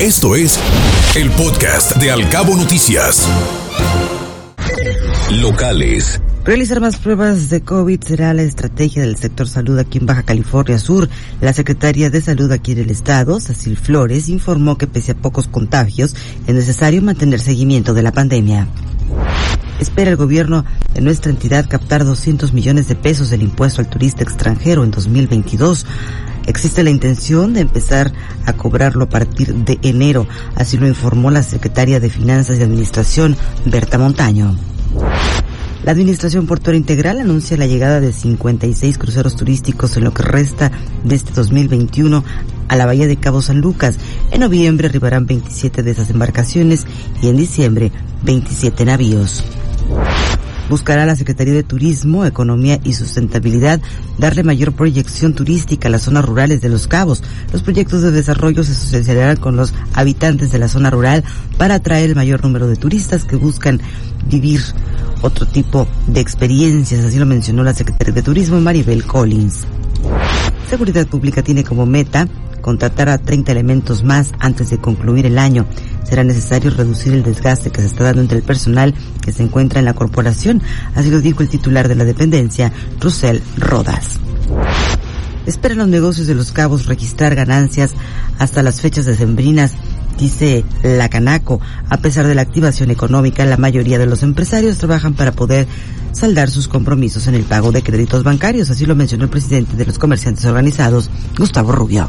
Esto es el podcast de Alcabo Noticias. Locales. Realizar más pruebas de COVID será la estrategia del sector salud aquí en Baja California Sur. La Secretaría de Salud aquí en el estado, Cecil Flores, informó que pese a pocos contagios, es necesario mantener seguimiento de la pandemia. Espera el gobierno de nuestra entidad captar 200 millones de pesos del impuesto al turista extranjero en 2022. Existe la intención de empezar a cobrarlo a partir de enero, así lo informó la secretaria de Finanzas y Administración, Berta Montaño. La Administración Portuaria Integral anuncia la llegada de 56 cruceros turísticos en lo que resta de este 2021 a la Bahía de Cabo San Lucas. En noviembre arribarán 27 de esas embarcaciones y en diciembre 27 navíos. Buscará la Secretaría de Turismo, Economía y Sustentabilidad darle mayor proyección turística a las zonas rurales de Los Cabos. Los proyectos de desarrollo se asociarán con los habitantes de la zona rural para atraer el mayor número de turistas que buscan vivir otro tipo de experiencias, así lo mencionó la Secretaria de Turismo Maribel Collins. Seguridad Pública tiene como meta contratar a 30 elementos más antes de concluir el año. Será necesario reducir el desgaste que se está dando entre el personal que se encuentra en la corporación, así lo dijo el titular de la dependencia, Russell Rodas. Esperan los negocios de los cabos registrar ganancias hasta las fechas decembrinas dice la Canaco. A pesar de la activación económica, la mayoría de los empresarios trabajan para poder saldar sus compromisos en el pago de créditos bancarios, así lo mencionó el presidente de los comerciantes organizados, Gustavo Rubio.